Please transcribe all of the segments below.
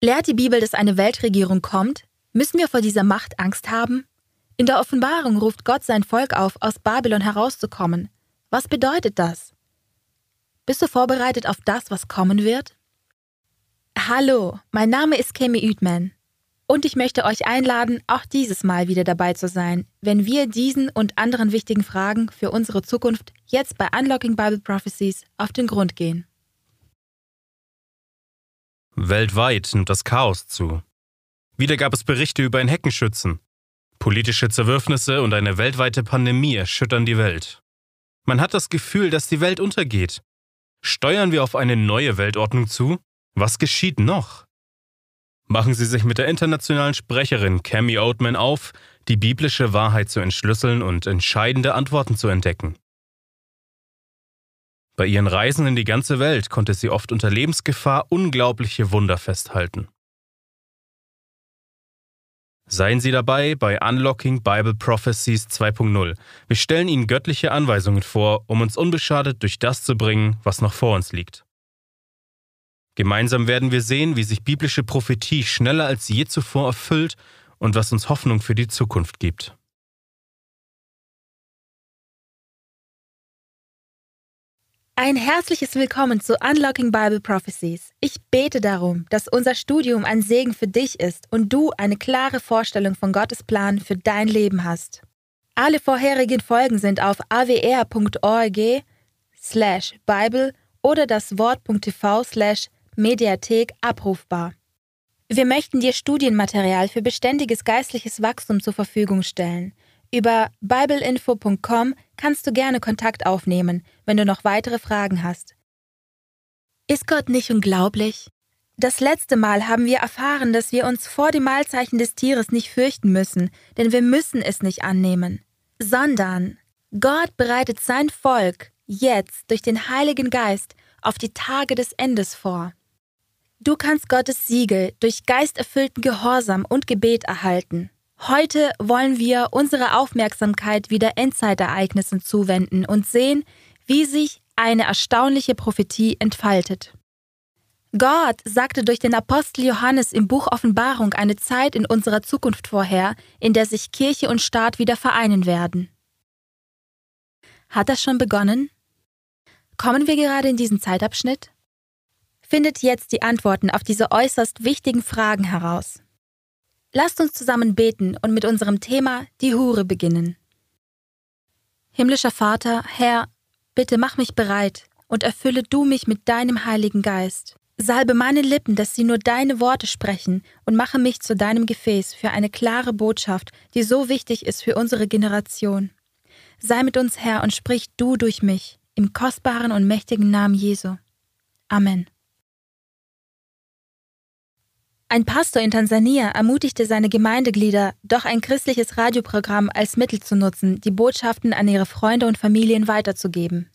Lehrt die Bibel, dass eine Weltregierung kommt? Müssen wir vor dieser Macht Angst haben? In der Offenbarung ruft Gott sein Volk auf, aus Babylon herauszukommen. Was bedeutet das? Bist du vorbereitet auf das, was kommen wird? Hallo, mein Name ist Kemi Üdman und ich möchte euch einladen, auch dieses Mal wieder dabei zu sein, wenn wir diesen und anderen wichtigen Fragen für unsere Zukunft jetzt bei Unlocking Bible Prophecies auf den Grund gehen. Weltweit nimmt das Chaos zu. Wieder gab es Berichte über ein Heckenschützen. Politische Zerwürfnisse und eine weltweite Pandemie erschüttern die Welt. Man hat das Gefühl, dass die Welt untergeht. Steuern wir auf eine neue Weltordnung zu? Was geschieht noch? Machen Sie sich mit der internationalen Sprecherin Cami Oatman auf, die biblische Wahrheit zu entschlüsseln und entscheidende Antworten zu entdecken. Bei ihren Reisen in die ganze Welt konnte sie oft unter Lebensgefahr unglaubliche Wunder festhalten. Seien Sie dabei bei Unlocking Bible Prophecies 2.0. Wir stellen Ihnen göttliche Anweisungen vor, um uns unbeschadet durch das zu bringen, was noch vor uns liegt. Gemeinsam werden wir sehen, wie sich biblische Prophetie schneller als je zuvor erfüllt und was uns Hoffnung für die Zukunft gibt. Ein herzliches Willkommen zu Unlocking Bible Prophecies. Ich bete darum, dass unser Studium ein Segen für dich ist und du eine klare Vorstellung von Gottes Plan für dein Leben hast. Alle vorherigen Folgen sind auf awr.org slash Bible oder das Wort.tv slash Mediathek abrufbar. Wir möchten dir Studienmaterial für beständiges geistliches Wachstum zur Verfügung stellen. Über bibleinfo.com kannst du gerne Kontakt aufnehmen, wenn du noch weitere Fragen hast. Ist Gott nicht unglaublich? Das letzte Mal haben wir erfahren, dass wir uns vor dem Mahlzeichen des Tieres nicht fürchten müssen, denn wir müssen es nicht annehmen, sondern Gott bereitet sein Volk jetzt durch den Heiligen Geist auf die Tage des Endes vor. Du kannst Gottes Siegel durch geisterfüllten Gehorsam und Gebet erhalten. Heute wollen wir unsere Aufmerksamkeit wieder Endzeitereignissen zuwenden und sehen, wie sich eine erstaunliche Prophetie entfaltet. Gott sagte durch den Apostel Johannes im Buch Offenbarung eine Zeit in unserer Zukunft vorher, in der sich Kirche und Staat wieder vereinen werden. Hat das schon begonnen? Kommen wir gerade in diesen Zeitabschnitt? findet jetzt die Antworten auf diese äußerst wichtigen Fragen heraus. Lasst uns zusammen beten und mit unserem Thema die Hure beginnen. Himmlischer Vater, Herr, bitte mach mich bereit und erfülle du mich mit deinem Heiligen Geist. Salbe meine Lippen, dass sie nur deine Worte sprechen und mache mich zu deinem Gefäß für eine klare Botschaft, die so wichtig ist für unsere Generation. Sei mit uns, Herr, und sprich du durch mich, im kostbaren und mächtigen Namen Jesu. Amen. Ein Pastor in Tansania ermutigte seine Gemeindeglieder, doch ein christliches Radioprogramm als Mittel zu nutzen, die Botschaften an ihre Freunde und Familien weiterzugeben.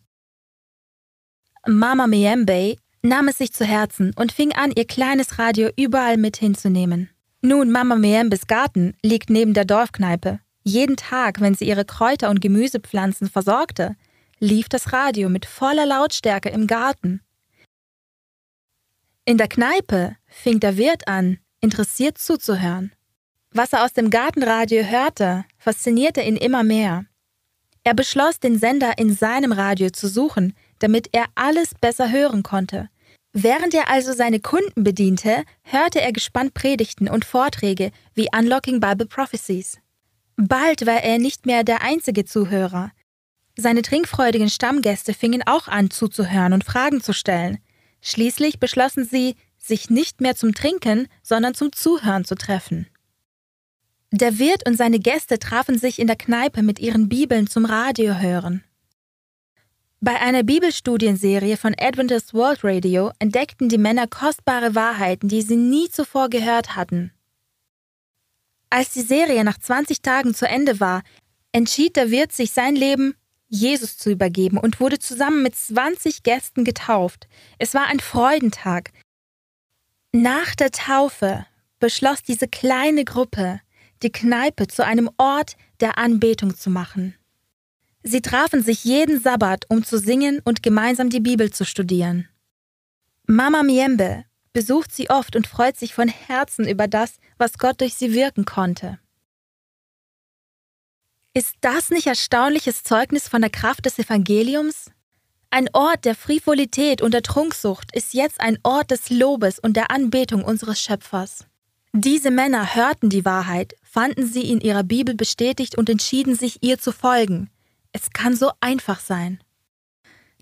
Mama Miembe nahm es sich zu Herzen und fing an, ihr kleines Radio überall mit hinzunehmen. Nun, Mama Miembes Garten liegt neben der Dorfkneipe. Jeden Tag, wenn sie ihre Kräuter- und Gemüsepflanzen versorgte, lief das Radio mit voller Lautstärke im Garten. In der Kneipe fing der Wirt an, interessiert zuzuhören. Was er aus dem Gartenradio hörte, faszinierte ihn immer mehr. Er beschloss, den Sender in seinem Radio zu suchen, damit er alles besser hören konnte. Während er also seine Kunden bediente, hörte er gespannt Predigten und Vorträge wie Unlocking Bible Prophecies. Bald war er nicht mehr der einzige Zuhörer. Seine trinkfreudigen Stammgäste fingen auch an zuzuhören und Fragen zu stellen. Schließlich beschlossen sie, sich nicht mehr zum Trinken, sondern zum Zuhören zu treffen. Der Wirt und seine Gäste trafen sich in der Kneipe mit ihren Bibeln zum Radio hören. Bei einer Bibelstudienserie von Adventist World Radio entdeckten die Männer kostbare Wahrheiten, die sie nie zuvor gehört hatten. Als die Serie nach 20 Tagen zu Ende war, entschied der Wirt sich sein Leben Jesus zu übergeben und wurde zusammen mit 20 Gästen getauft. Es war ein Freudentag. Nach der Taufe beschloss diese kleine Gruppe, die Kneipe zu einem Ort der Anbetung zu machen. Sie trafen sich jeden Sabbat, um zu singen und gemeinsam die Bibel zu studieren. Mama Miembe besucht sie oft und freut sich von Herzen über das, was Gott durch sie wirken konnte. Ist das nicht erstaunliches Zeugnis von der Kraft des Evangeliums? Ein Ort der Frivolität und der Trunksucht ist jetzt ein Ort des Lobes und der Anbetung unseres Schöpfers. Diese Männer hörten die Wahrheit, fanden sie in ihrer Bibel bestätigt und entschieden sich, ihr zu folgen. Es kann so einfach sein.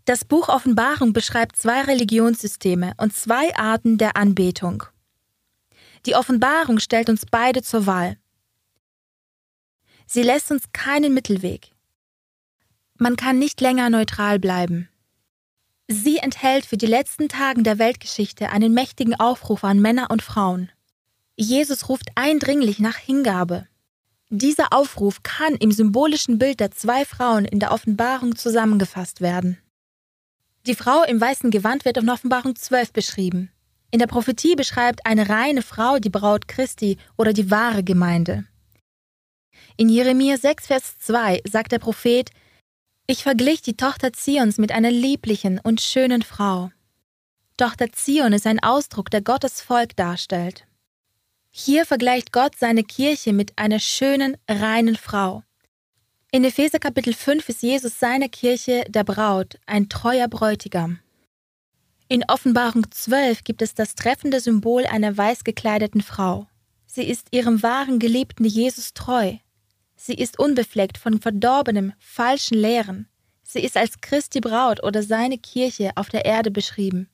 Das Buch Offenbarung beschreibt zwei Religionssysteme und zwei Arten der Anbetung. Die Offenbarung stellt uns beide zur Wahl. Sie lässt uns keinen Mittelweg. Man kann nicht länger neutral bleiben. Sie enthält für die letzten Tagen der Weltgeschichte einen mächtigen Aufruf an Männer und Frauen. Jesus ruft eindringlich nach Hingabe. Dieser Aufruf kann im symbolischen Bild der zwei Frauen in der Offenbarung zusammengefasst werden. Die Frau im weißen Gewand wird in Offenbarung 12 beschrieben. In der Prophetie beschreibt eine reine Frau die Braut Christi oder die wahre Gemeinde. In Jeremia 6, Vers 2 sagt der Prophet, ich verglich die Tochter Zions mit einer lieblichen und schönen Frau. Tochter Zion ist ein Ausdruck, der Gottes Volk darstellt. Hier vergleicht Gott seine Kirche mit einer schönen, reinen Frau. In Epheser Kapitel 5 ist Jesus seiner Kirche der Braut, ein treuer Bräutigam. In Offenbarung 12 gibt es das treffende Symbol einer weiß gekleideten Frau. Sie ist ihrem wahren Geliebten Jesus treu, Sie ist unbefleckt von verdorbenem, falschen Lehren. Sie ist als Christi Braut oder seine Kirche auf der Erde beschrieben.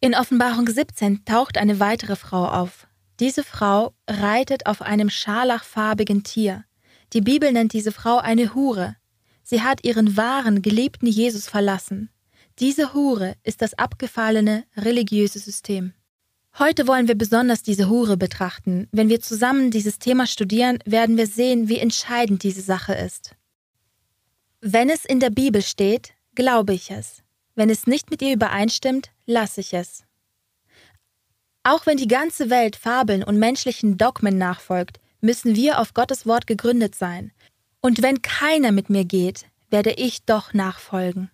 In Offenbarung 17 taucht eine weitere Frau auf. Diese Frau reitet auf einem scharlachfarbigen Tier. Die Bibel nennt diese Frau eine Hure. Sie hat ihren wahren, geliebten Jesus verlassen. Diese Hure ist das abgefallene religiöse System. Heute wollen wir besonders diese Hure betrachten. Wenn wir zusammen dieses Thema studieren, werden wir sehen, wie entscheidend diese Sache ist. Wenn es in der Bibel steht, glaube ich es. Wenn es nicht mit ihr übereinstimmt, lasse ich es. Auch wenn die ganze Welt Fabeln und menschlichen Dogmen nachfolgt, müssen wir auf Gottes Wort gegründet sein. Und wenn keiner mit mir geht, werde ich doch nachfolgen.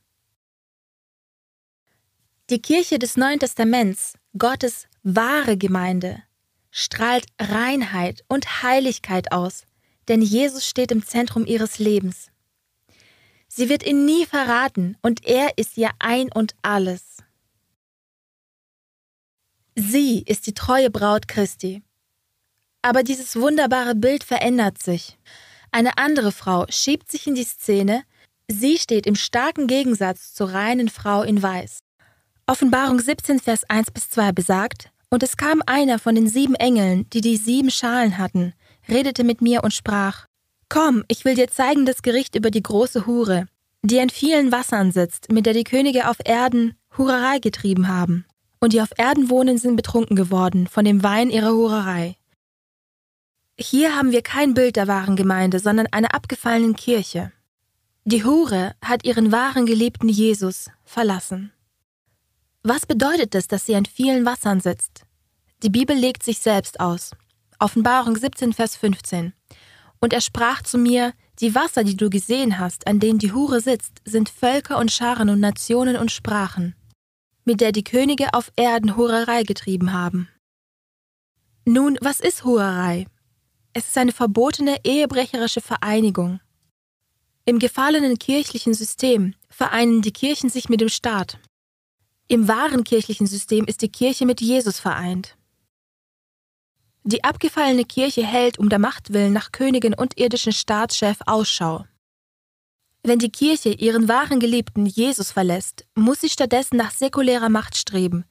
Die Kirche des Neuen Testaments, Gottes wahre Gemeinde, strahlt Reinheit und Heiligkeit aus, denn Jesus steht im Zentrum ihres Lebens. Sie wird ihn nie verraten und er ist ihr ein und alles. Sie ist die treue Braut Christi. Aber dieses wunderbare Bild verändert sich. Eine andere Frau schiebt sich in die Szene, sie steht im starken Gegensatz zur reinen Frau in Weiß. Offenbarung 17, Vers 1 bis 2 besagt, Und es kam einer von den sieben Engeln, die die sieben Schalen hatten, redete mit mir und sprach, Komm, ich will dir zeigen das Gericht über die große Hure, die in vielen Wassern sitzt, mit der die Könige auf Erden Hurerei getrieben haben. Und die auf Erden wohnen, sind betrunken geworden von dem Wein ihrer Hurerei. Hier haben wir kein Bild der wahren Gemeinde, sondern einer abgefallenen Kirche. Die Hure hat ihren wahren geliebten Jesus verlassen. Was bedeutet es, dass sie an vielen Wassern sitzt? Die Bibel legt sich selbst aus. Offenbarung 17, Vers 15. Und er sprach zu mir, die Wasser, die du gesehen hast, an denen die Hure sitzt, sind Völker und Scharen und Nationen und Sprachen, mit der die Könige auf Erden Hurerei getrieben haben. Nun, was ist Hurerei? Es ist eine verbotene ehebrecherische Vereinigung. Im gefallenen kirchlichen System vereinen die Kirchen sich mit dem Staat. Im wahren kirchlichen System ist die Kirche mit Jesus vereint. Die abgefallene Kirche hält um der Macht willen nach Königin und irdischen Staatschef Ausschau. Wenn die Kirche ihren wahren Geliebten Jesus verlässt, muss sie stattdessen nach säkulärer Macht streben,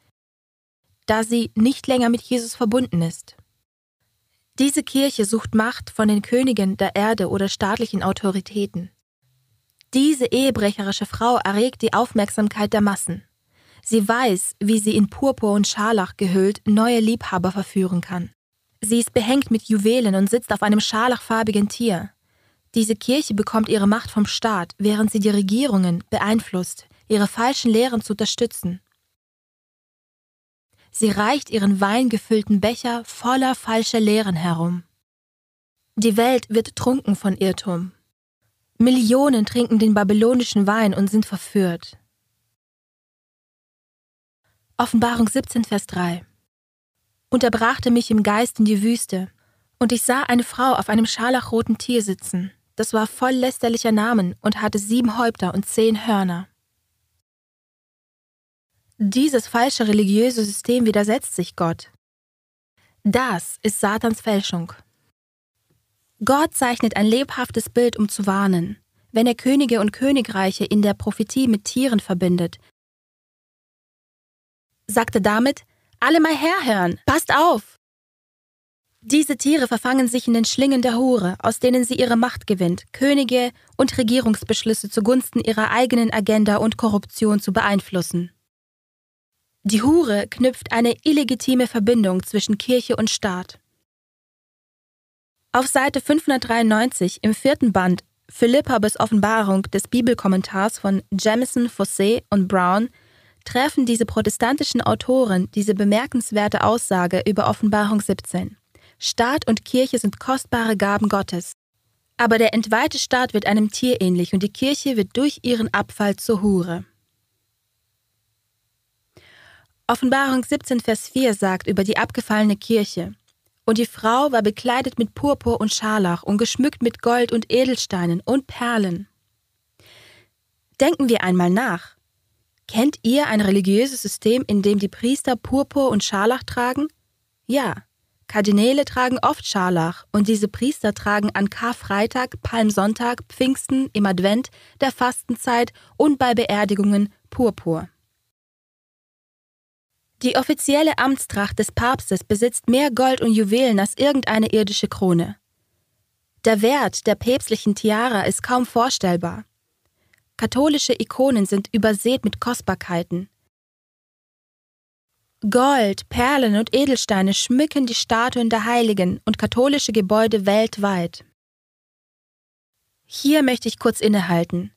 da sie nicht länger mit Jesus verbunden ist. Diese Kirche sucht Macht von den Königen der Erde oder staatlichen Autoritäten. Diese ehebrecherische Frau erregt die Aufmerksamkeit der Massen. Sie weiß, wie sie in Purpur und Scharlach gehüllt neue Liebhaber verführen kann. Sie ist behängt mit Juwelen und sitzt auf einem scharlachfarbigen Tier. Diese Kirche bekommt ihre Macht vom Staat, während sie die Regierungen beeinflusst, ihre falschen Lehren zu unterstützen. Sie reicht ihren weingefüllten Becher voller falscher Lehren herum. Die Welt wird trunken von Irrtum. Millionen trinken den babylonischen Wein und sind verführt. Offenbarung 17, Vers 3. Und er brachte mich im Geist in die Wüste, und ich sah eine Frau auf einem scharlachroten Tier sitzen, das war voll lästerlicher Namen und hatte sieben Häupter und zehn Hörner. Dieses falsche religiöse System widersetzt sich Gott. Das ist Satans Fälschung. Gott zeichnet ein lebhaftes Bild, um zu warnen. Wenn er Könige und Königreiche in der Prophetie mit Tieren verbindet, sagte damit, alle mal herhören, passt auf! Diese Tiere verfangen sich in den Schlingen der Hure, aus denen sie ihre Macht gewinnt, Könige und Regierungsbeschlüsse zugunsten ihrer eigenen Agenda und Korruption zu beeinflussen. Die Hure knüpft eine illegitime Verbindung zwischen Kirche und Staat. Auf Seite 593 im vierten Band Philippa bis Offenbarung des Bibelkommentars von Jamison, Fossé und Brown treffen diese protestantischen Autoren diese bemerkenswerte Aussage über Offenbarung 17. Staat und Kirche sind kostbare Gaben Gottes. Aber der entweihte Staat wird einem Tier ähnlich und die Kirche wird durch ihren Abfall zur Hure. Offenbarung 17, Vers 4 sagt über die abgefallene Kirche, und die Frau war bekleidet mit Purpur und Scharlach und geschmückt mit Gold und Edelsteinen und Perlen. Denken wir einmal nach. Kennt ihr ein religiöses System, in dem die Priester Purpur und Scharlach tragen? Ja. Kardinäle tragen oft Scharlach und diese Priester tragen an Karfreitag, Palmsonntag, Pfingsten, im Advent, der Fastenzeit und bei Beerdigungen Purpur. Die offizielle Amtstracht des Papstes besitzt mehr Gold und Juwelen als irgendeine irdische Krone. Der Wert der päpstlichen Tiara ist kaum vorstellbar. Katholische Ikonen sind übersät mit Kostbarkeiten. Gold, Perlen und Edelsteine schmücken die Statuen der Heiligen und katholische Gebäude weltweit. Hier möchte ich kurz innehalten.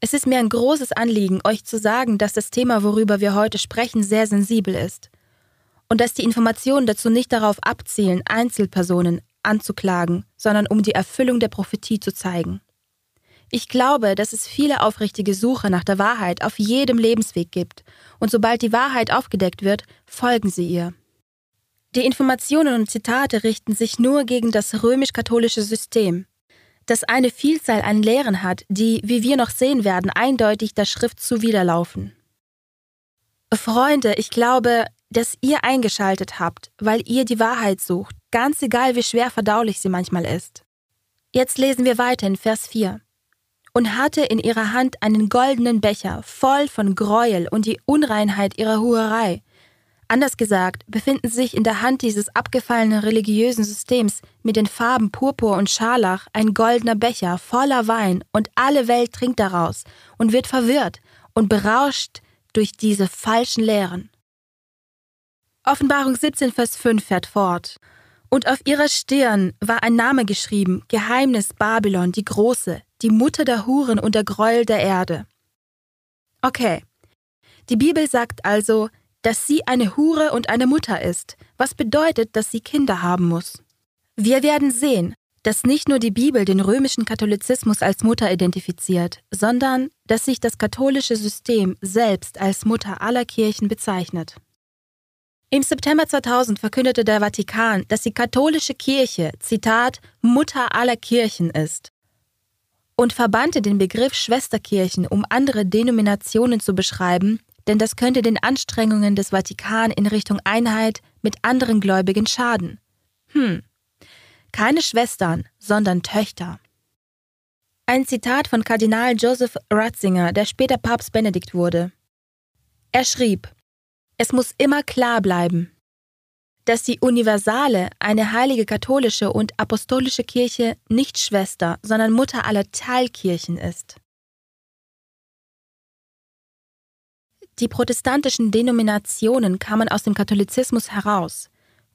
Es ist mir ein großes Anliegen, euch zu sagen, dass das Thema, worüber wir heute sprechen, sehr sensibel ist und dass die Informationen dazu nicht darauf abzielen, Einzelpersonen anzuklagen, sondern um die Erfüllung der Prophetie zu zeigen. Ich glaube, dass es viele aufrichtige Suche nach der Wahrheit auf jedem Lebensweg gibt, und sobald die Wahrheit aufgedeckt wird, folgen sie ihr. Die Informationen und Zitate richten sich nur gegen das römisch-katholische System, das eine Vielzahl an Lehren hat, die, wie wir noch sehen werden, eindeutig der Schrift zuwiderlaufen. Freunde, ich glaube, dass ihr eingeschaltet habt, weil ihr die Wahrheit sucht, ganz egal wie schwer verdaulich sie manchmal ist. Jetzt lesen wir weiter in Vers 4. Und hatte in ihrer Hand einen goldenen Becher voll von Gräuel und die Unreinheit ihrer Huerei, Anders gesagt, befinden sich in der Hand dieses abgefallenen religiösen Systems mit den Farben Purpur und Scharlach ein goldener Becher voller Wein und alle Welt trinkt daraus und wird verwirrt und berauscht durch diese falschen Lehren. Offenbarung 17, Vers 5 fährt fort. Und auf ihrer Stirn war ein Name geschrieben, Geheimnis Babylon, die Große, die Mutter der Huren und der Gräuel der Erde. Okay. Die Bibel sagt also, dass sie eine Hure und eine Mutter ist, was bedeutet, dass sie Kinder haben muss. Wir werden sehen, dass nicht nur die Bibel den römischen Katholizismus als Mutter identifiziert, sondern dass sich das katholische System selbst als Mutter aller Kirchen bezeichnet. Im September 2000 verkündete der Vatikan, dass die katholische Kirche, Zitat, Mutter aller Kirchen ist und verbannte den Begriff Schwesterkirchen, um andere Denominationen zu beschreiben, denn das könnte den Anstrengungen des Vatikan in Richtung Einheit mit anderen Gläubigen schaden. Hm. Keine Schwestern, sondern Töchter. Ein Zitat von Kardinal Joseph Ratzinger, der später Papst Benedikt wurde. Er schrieb, es muss immer klar bleiben, dass die universale, eine heilige katholische und apostolische Kirche nicht Schwester, sondern Mutter aller Teilkirchen ist. Die protestantischen Denominationen kamen aus dem Katholizismus heraus,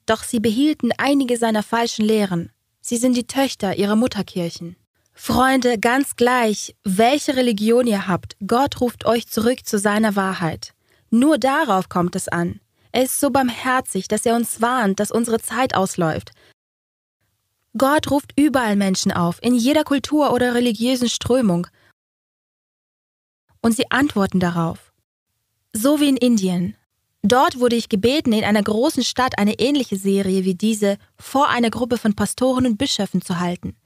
doch sie behielten einige seiner falschen Lehren. Sie sind die Töchter ihrer Mutterkirchen. Freunde, ganz gleich, welche Religion ihr habt, Gott ruft euch zurück zu seiner Wahrheit. Nur darauf kommt es an. Er ist so barmherzig, dass er uns warnt, dass unsere Zeit ausläuft. Gott ruft überall Menschen auf, in jeder Kultur oder religiösen Strömung. Und sie antworten darauf so wie in Indien. Dort wurde ich gebeten, in einer großen Stadt eine ähnliche Serie wie diese vor einer Gruppe von Pastoren und Bischöfen zu halten.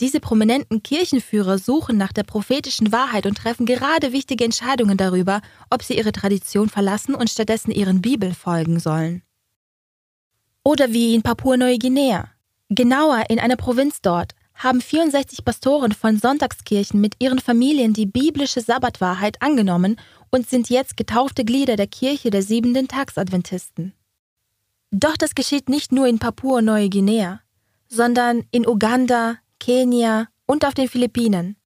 Diese prominenten Kirchenführer suchen nach der prophetischen Wahrheit und treffen gerade wichtige Entscheidungen darüber, ob sie ihre Tradition verlassen und stattdessen ihren Bibeln folgen sollen. Oder wie in Papua-Neuguinea. Genauer in einer Provinz dort haben 64 Pastoren von Sonntagskirchen mit ihren Familien die biblische Sabbatwahrheit angenommen und sind jetzt getaufte Glieder der Kirche der siebenten Tagsadventisten. Doch das geschieht nicht nur in Papua-Neuguinea, sondern in Uganda, Kenia und auf den Philippinen.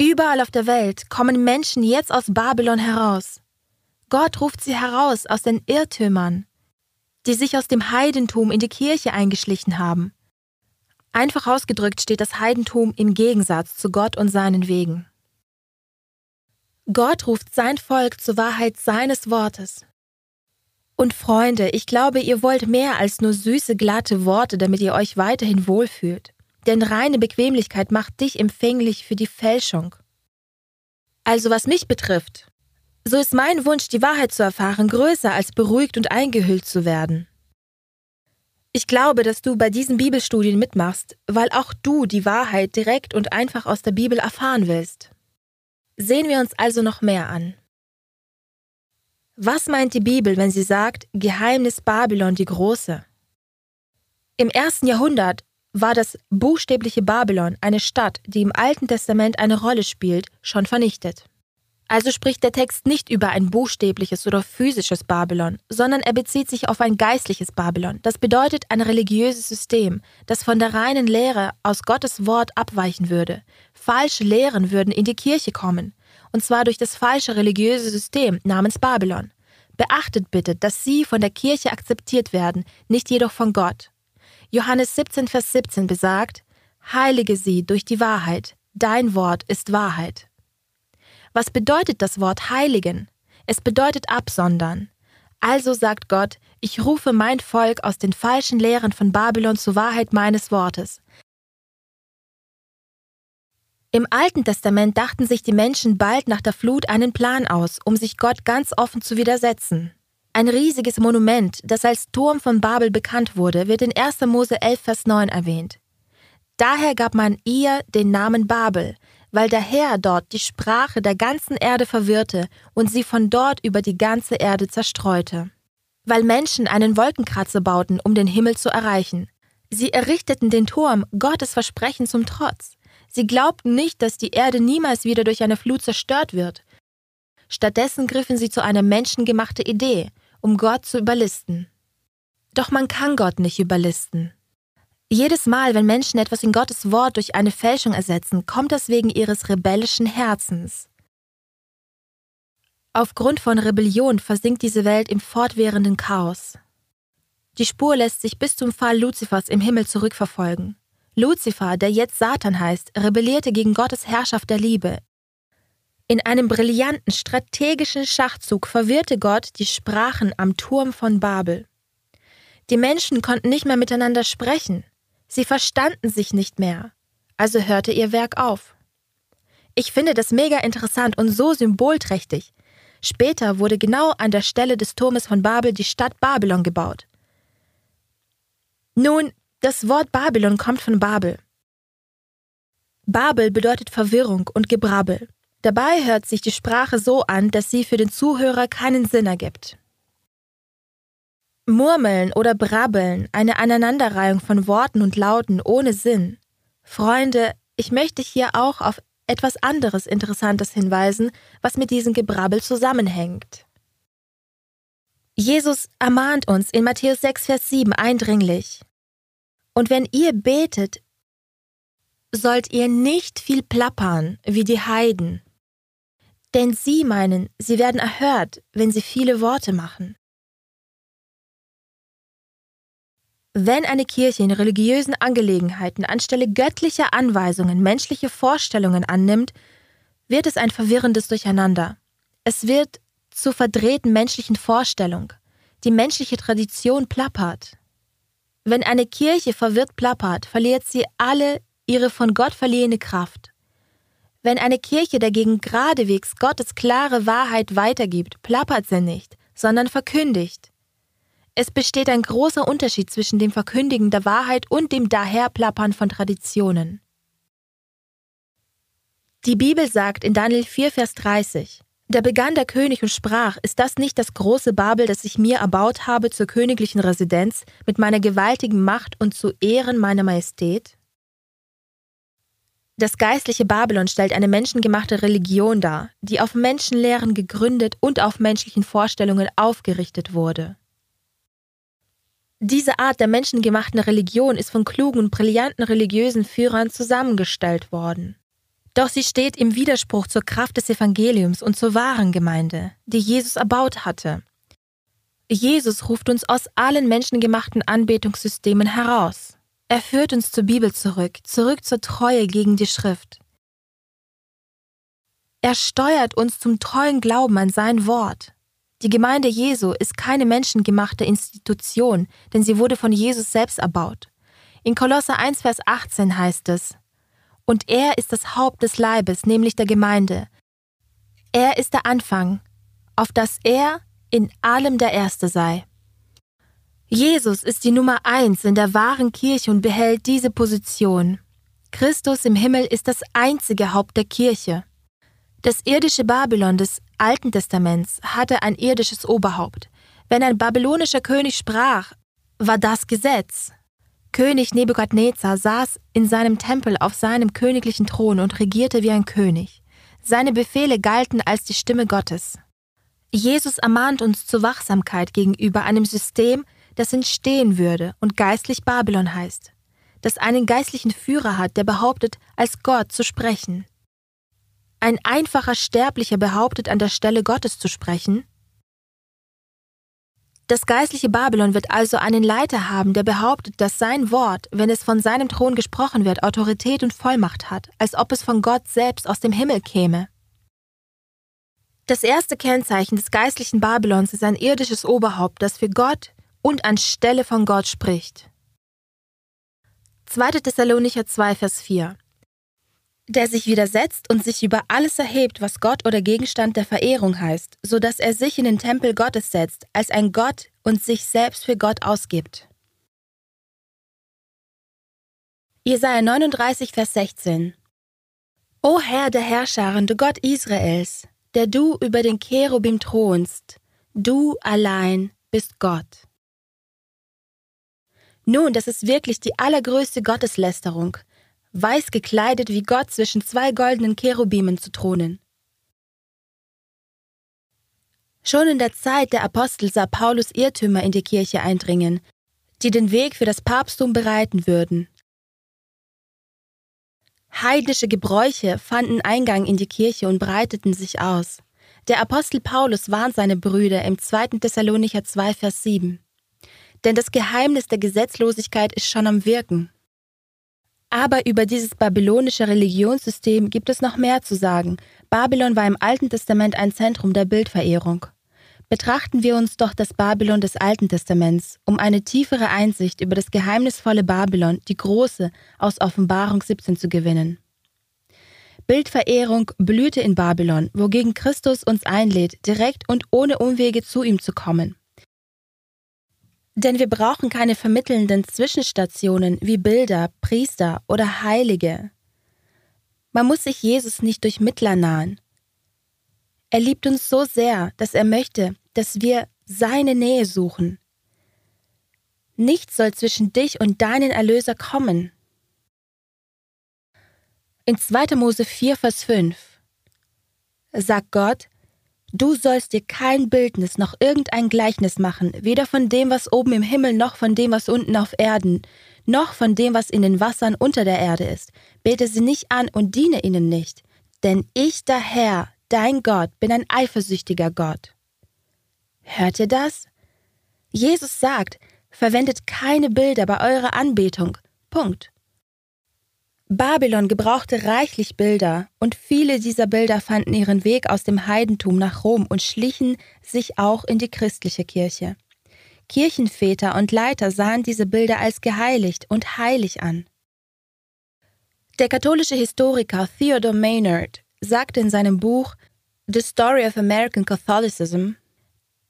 Überall auf der Welt kommen Menschen jetzt aus Babylon heraus. Gott ruft sie heraus aus den Irrtümern, die sich aus dem Heidentum in die Kirche eingeschlichen haben. Einfach ausgedrückt steht das Heidentum im Gegensatz zu Gott und seinen Wegen. Gott ruft sein Volk zur Wahrheit seines Wortes. Und Freunde, ich glaube, ihr wollt mehr als nur süße, glatte Worte, damit ihr euch weiterhin wohlfühlt denn reine Bequemlichkeit macht dich empfänglich für die Fälschung. Also was mich betrifft, so ist mein Wunsch, die Wahrheit zu erfahren, größer als beruhigt und eingehüllt zu werden. Ich glaube, dass du bei diesen Bibelstudien mitmachst, weil auch du die Wahrheit direkt und einfach aus der Bibel erfahren willst. Sehen wir uns also noch mehr an. Was meint die Bibel, wenn sie sagt Geheimnis Babylon die Große? Im ersten Jahrhundert war das buchstäbliche Babylon, eine Stadt, die im Alten Testament eine Rolle spielt, schon vernichtet. Also spricht der Text nicht über ein buchstäbliches oder physisches Babylon, sondern er bezieht sich auf ein geistliches Babylon. Das bedeutet ein religiöses System, das von der reinen Lehre aus Gottes Wort abweichen würde. Falsche Lehren würden in die Kirche kommen, und zwar durch das falsche religiöse System namens Babylon. Beachtet bitte, dass sie von der Kirche akzeptiert werden, nicht jedoch von Gott. Johannes 17, Vers 17 besagt, Heilige sie durch die Wahrheit, dein Wort ist Wahrheit. Was bedeutet das Wort heiligen? Es bedeutet absondern. Also sagt Gott, ich rufe mein Volk aus den falschen Lehren von Babylon zur Wahrheit meines Wortes. Im Alten Testament dachten sich die Menschen bald nach der Flut einen Plan aus, um sich Gott ganz offen zu widersetzen. Ein riesiges Monument, das als Turm von Babel bekannt wurde, wird in 1. Mose 11, Vers 9 erwähnt. Daher gab man ihr den Namen Babel, weil der Herr dort die Sprache der ganzen Erde verwirrte und sie von dort über die ganze Erde zerstreute. Weil Menschen einen Wolkenkratzer bauten, um den Himmel zu erreichen. Sie errichteten den Turm Gottes Versprechen zum Trotz. Sie glaubten nicht, dass die Erde niemals wieder durch eine Flut zerstört wird. Stattdessen griffen sie zu einer menschengemachten Idee, um Gott zu überlisten. Doch man kann Gott nicht überlisten. Jedes Mal, wenn Menschen etwas in Gottes Wort durch eine Fälschung ersetzen, kommt das wegen ihres rebellischen Herzens. Aufgrund von Rebellion versinkt diese Welt im fortwährenden Chaos. Die Spur lässt sich bis zum Fall Luzifers im Himmel zurückverfolgen. Luzifer, der jetzt Satan heißt, rebellierte gegen Gottes Herrschaft der Liebe, in einem brillanten strategischen Schachzug verwirrte Gott die Sprachen am Turm von Babel. Die Menschen konnten nicht mehr miteinander sprechen. Sie verstanden sich nicht mehr. Also hörte ihr Werk auf. Ich finde das mega interessant und so symbolträchtig. Später wurde genau an der Stelle des Turmes von Babel die Stadt Babylon gebaut. Nun, das Wort Babylon kommt von Babel. Babel bedeutet Verwirrung und Gebrabbel. Dabei hört sich die Sprache so an, dass sie für den Zuhörer keinen Sinn ergibt. Murmeln oder Brabbeln, eine Aneinanderreihung von Worten und Lauten ohne Sinn. Freunde, ich möchte hier auch auf etwas anderes Interessantes hinweisen, was mit diesem Gebrabbel zusammenhängt. Jesus ermahnt uns in Matthäus 6, Vers 7 eindringlich. Und wenn ihr betet, sollt ihr nicht viel plappern wie die Heiden, denn sie meinen, sie werden erhört, wenn sie viele Worte machen. Wenn eine Kirche in religiösen Angelegenheiten anstelle göttlicher Anweisungen menschliche Vorstellungen annimmt, wird es ein verwirrendes Durcheinander. Es wird zur verdrehten menschlichen Vorstellung. Die menschliche Tradition plappert. Wenn eine Kirche verwirrt plappert, verliert sie alle ihre von Gott verliehene Kraft. Wenn eine Kirche dagegen geradewegs Gottes klare Wahrheit weitergibt, plappert sie nicht, sondern verkündigt. Es besteht ein großer Unterschied zwischen dem Verkündigen der Wahrheit und dem Daherplappern von Traditionen. Die Bibel sagt in Daniel 4, Vers 30, da begann der König und sprach, ist das nicht das große Babel, das ich mir erbaut habe zur königlichen Residenz mit meiner gewaltigen Macht und zu Ehren meiner Majestät? Das geistliche Babylon stellt eine menschengemachte Religion dar, die auf Menschenlehren gegründet und auf menschlichen Vorstellungen aufgerichtet wurde. Diese Art der menschengemachten Religion ist von klugen und brillanten religiösen Führern zusammengestellt worden. Doch sie steht im Widerspruch zur Kraft des Evangeliums und zur wahren Gemeinde, die Jesus erbaut hatte. Jesus ruft uns aus allen menschengemachten Anbetungssystemen heraus. Er führt uns zur Bibel zurück, zurück zur Treue gegen die Schrift. Er steuert uns zum treuen Glauben an sein Wort. Die Gemeinde Jesu ist keine menschengemachte Institution, denn sie wurde von Jesus selbst erbaut. In Kolosser 1, Vers 18 heißt es, und er ist das Haupt des Leibes, nämlich der Gemeinde. Er ist der Anfang, auf dass er in allem der Erste sei. Jesus ist die Nummer eins in der wahren Kirche und behält diese Position. Christus im Himmel ist das einzige Haupt der Kirche. Das irdische Babylon des Alten Testaments hatte ein irdisches Oberhaupt. Wenn ein babylonischer König sprach, war das Gesetz. König Nebukadnezar saß in seinem Tempel auf seinem königlichen Thron und regierte wie ein König. Seine Befehle galten als die Stimme Gottes. Jesus ermahnt uns zur Wachsamkeit gegenüber einem System, das entstehen würde und geistlich Babylon heißt, das einen geistlichen Führer hat, der behauptet, als Gott zu sprechen. Ein einfacher Sterblicher behauptet, an der Stelle Gottes zu sprechen, das geistliche Babylon wird also einen Leiter haben, der behauptet, dass sein Wort, wenn es von seinem Thron gesprochen wird, Autorität und Vollmacht hat, als ob es von Gott selbst aus dem Himmel käme. Das erste Kennzeichen des geistlichen Babylons ist ein irdisches Oberhaupt, das für Gott und anstelle von Gott spricht. 2. Thessalonicher 2, Vers 4 der sich widersetzt und sich über alles erhebt, was Gott oder Gegenstand der Verehrung heißt, so dass er sich in den Tempel Gottes setzt, als ein Gott und sich selbst für Gott ausgibt. Jesaja 39, Vers 16 O Herr der Herrscharen, du Gott Israels, der du über den Cherubim thronst, du allein bist Gott. Nun, das ist wirklich die allergrößte Gotteslästerung, weiß gekleidet wie Gott zwischen zwei goldenen Cherubimen zu thronen. Schon in der Zeit der Apostel sah Paulus Irrtümer in die Kirche eindringen, die den Weg für das Papsttum bereiten würden. Heidnische Gebräuche fanden Eingang in die Kirche und breiteten sich aus. Der Apostel Paulus warnt seine Brüder im 2. Thessalonicher 2, Vers 7. Denn das Geheimnis der Gesetzlosigkeit ist schon am Wirken. Aber über dieses babylonische Religionssystem gibt es noch mehr zu sagen. Babylon war im Alten Testament ein Zentrum der Bildverehrung. Betrachten wir uns doch das Babylon des Alten Testaments, um eine tiefere Einsicht über das geheimnisvolle Babylon, die große, aus Offenbarung 17 zu gewinnen. Bildverehrung blühte in Babylon, wogegen Christus uns einlädt, direkt und ohne Umwege zu ihm zu kommen. Denn wir brauchen keine vermittelnden Zwischenstationen wie Bilder, Priester oder Heilige. Man muss sich Jesus nicht durch Mittler nahen. Er liebt uns so sehr, dass er möchte, dass wir seine Nähe suchen. Nichts soll zwischen dich und deinen Erlöser kommen. In 2. Mose 4, Vers 5 sagt Gott, Du sollst dir kein Bildnis noch irgendein Gleichnis machen, weder von dem, was oben im Himmel, noch von dem, was unten auf Erden, noch von dem, was in den Wassern unter der Erde ist. Bete sie nicht an und diene ihnen nicht. Denn ich, der Herr, dein Gott, bin ein eifersüchtiger Gott. Hört ihr das? Jesus sagt, verwendet keine Bilder bei eurer Anbetung. Punkt. Babylon gebrauchte reichlich Bilder, und viele dieser Bilder fanden ihren Weg aus dem Heidentum nach Rom und schlichen sich auch in die christliche Kirche. Kirchenväter und Leiter sahen diese Bilder als geheiligt und heilig an. Der katholische Historiker Theodore Maynard sagte in seinem Buch The Story of American Catholicism,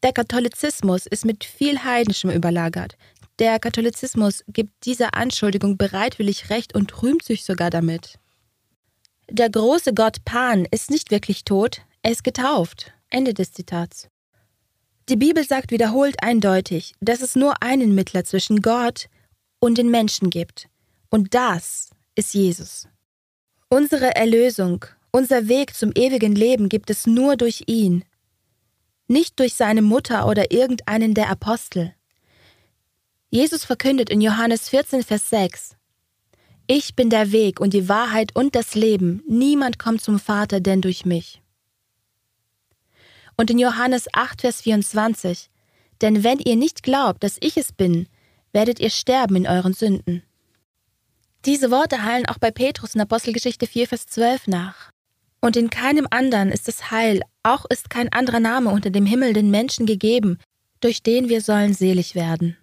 Der Katholizismus ist mit viel Heidnischem überlagert. Der Katholizismus gibt dieser Anschuldigung bereitwillig recht und rühmt sich sogar damit. Der große Gott Pan ist nicht wirklich tot, er ist getauft. Ende des Zitats. Die Bibel sagt wiederholt eindeutig, dass es nur einen Mittler zwischen Gott und den Menschen gibt. Und das ist Jesus. Unsere Erlösung, unser Weg zum ewigen Leben gibt es nur durch ihn, nicht durch seine Mutter oder irgendeinen der Apostel. Jesus verkündet in Johannes 14, Vers 6, Ich bin der Weg und die Wahrheit und das Leben, niemand kommt zum Vater denn durch mich. Und in Johannes 8, Vers 24, Denn wenn ihr nicht glaubt, dass ich es bin, werdet ihr sterben in euren Sünden. Diese Worte hallen auch bei Petrus in Apostelgeschichte 4, Vers 12 nach. Und in keinem anderen ist das Heil, auch ist kein anderer Name unter dem Himmel den Menschen gegeben, durch den wir sollen selig werden.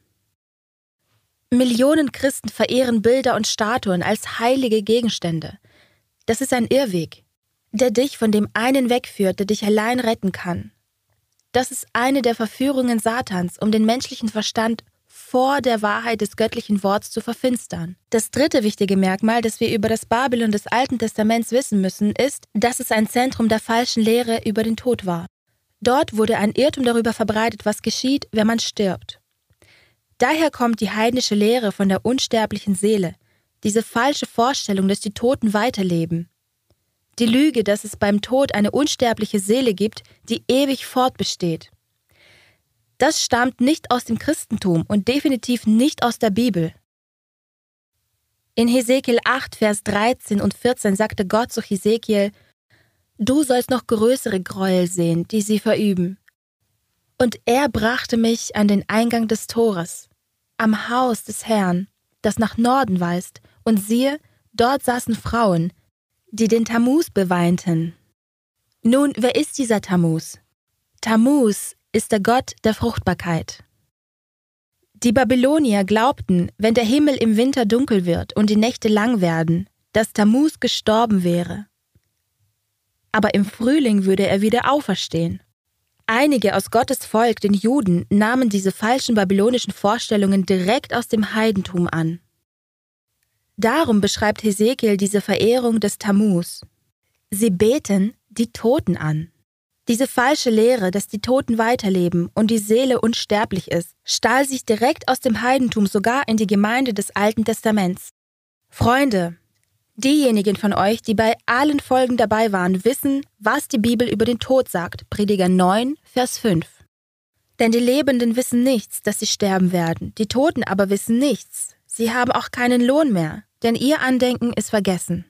Millionen Christen verehren Bilder und Statuen als heilige Gegenstände. Das ist ein Irrweg, der dich von dem einen wegführt, der dich allein retten kann. Das ist eine der Verführungen Satans, um den menschlichen Verstand vor der Wahrheit des göttlichen Worts zu verfinstern. Das dritte wichtige Merkmal, das wir über das Babylon des Alten Testaments wissen müssen, ist, dass es ein Zentrum der falschen Lehre über den Tod war. Dort wurde ein Irrtum darüber verbreitet, was geschieht, wenn man stirbt. Daher kommt die heidnische Lehre von der unsterblichen Seele, diese falsche Vorstellung, dass die Toten weiterleben. Die Lüge, dass es beim Tod eine unsterbliche Seele gibt, die ewig fortbesteht. Das stammt nicht aus dem Christentum und definitiv nicht aus der Bibel. In Hesekiel 8, Vers 13 und 14 sagte Gott zu Hesekiel, Du sollst noch größere Gräuel sehen, die sie verüben. Und er brachte mich an den Eingang des Tores, am Haus des Herrn, das nach Norden weist, und siehe, dort saßen Frauen, die den Tammuz beweinten. Nun, wer ist dieser Tammuz? Tammuz ist der Gott der Fruchtbarkeit. Die Babylonier glaubten, wenn der Himmel im Winter dunkel wird und die Nächte lang werden, dass Tammuz gestorben wäre. Aber im Frühling würde er wieder auferstehen. Einige aus Gottes Volk, den Juden, nahmen diese falschen babylonischen Vorstellungen direkt aus dem Heidentum an. Darum beschreibt Hesekiel diese Verehrung des Tammuz. Sie beten die Toten an. Diese falsche Lehre, dass die Toten weiterleben und die Seele unsterblich ist, stahl sich direkt aus dem Heidentum sogar in die Gemeinde des Alten Testaments. Freunde, diejenigen von euch, die bei allen Folgen dabei waren, wissen, was die Bibel über den Tod sagt. Prediger 9, Vers 5. Denn die Lebenden wissen nichts, dass sie sterben werden, die Toten aber wissen nichts. Sie haben auch keinen Lohn mehr, denn ihr Andenken ist vergessen.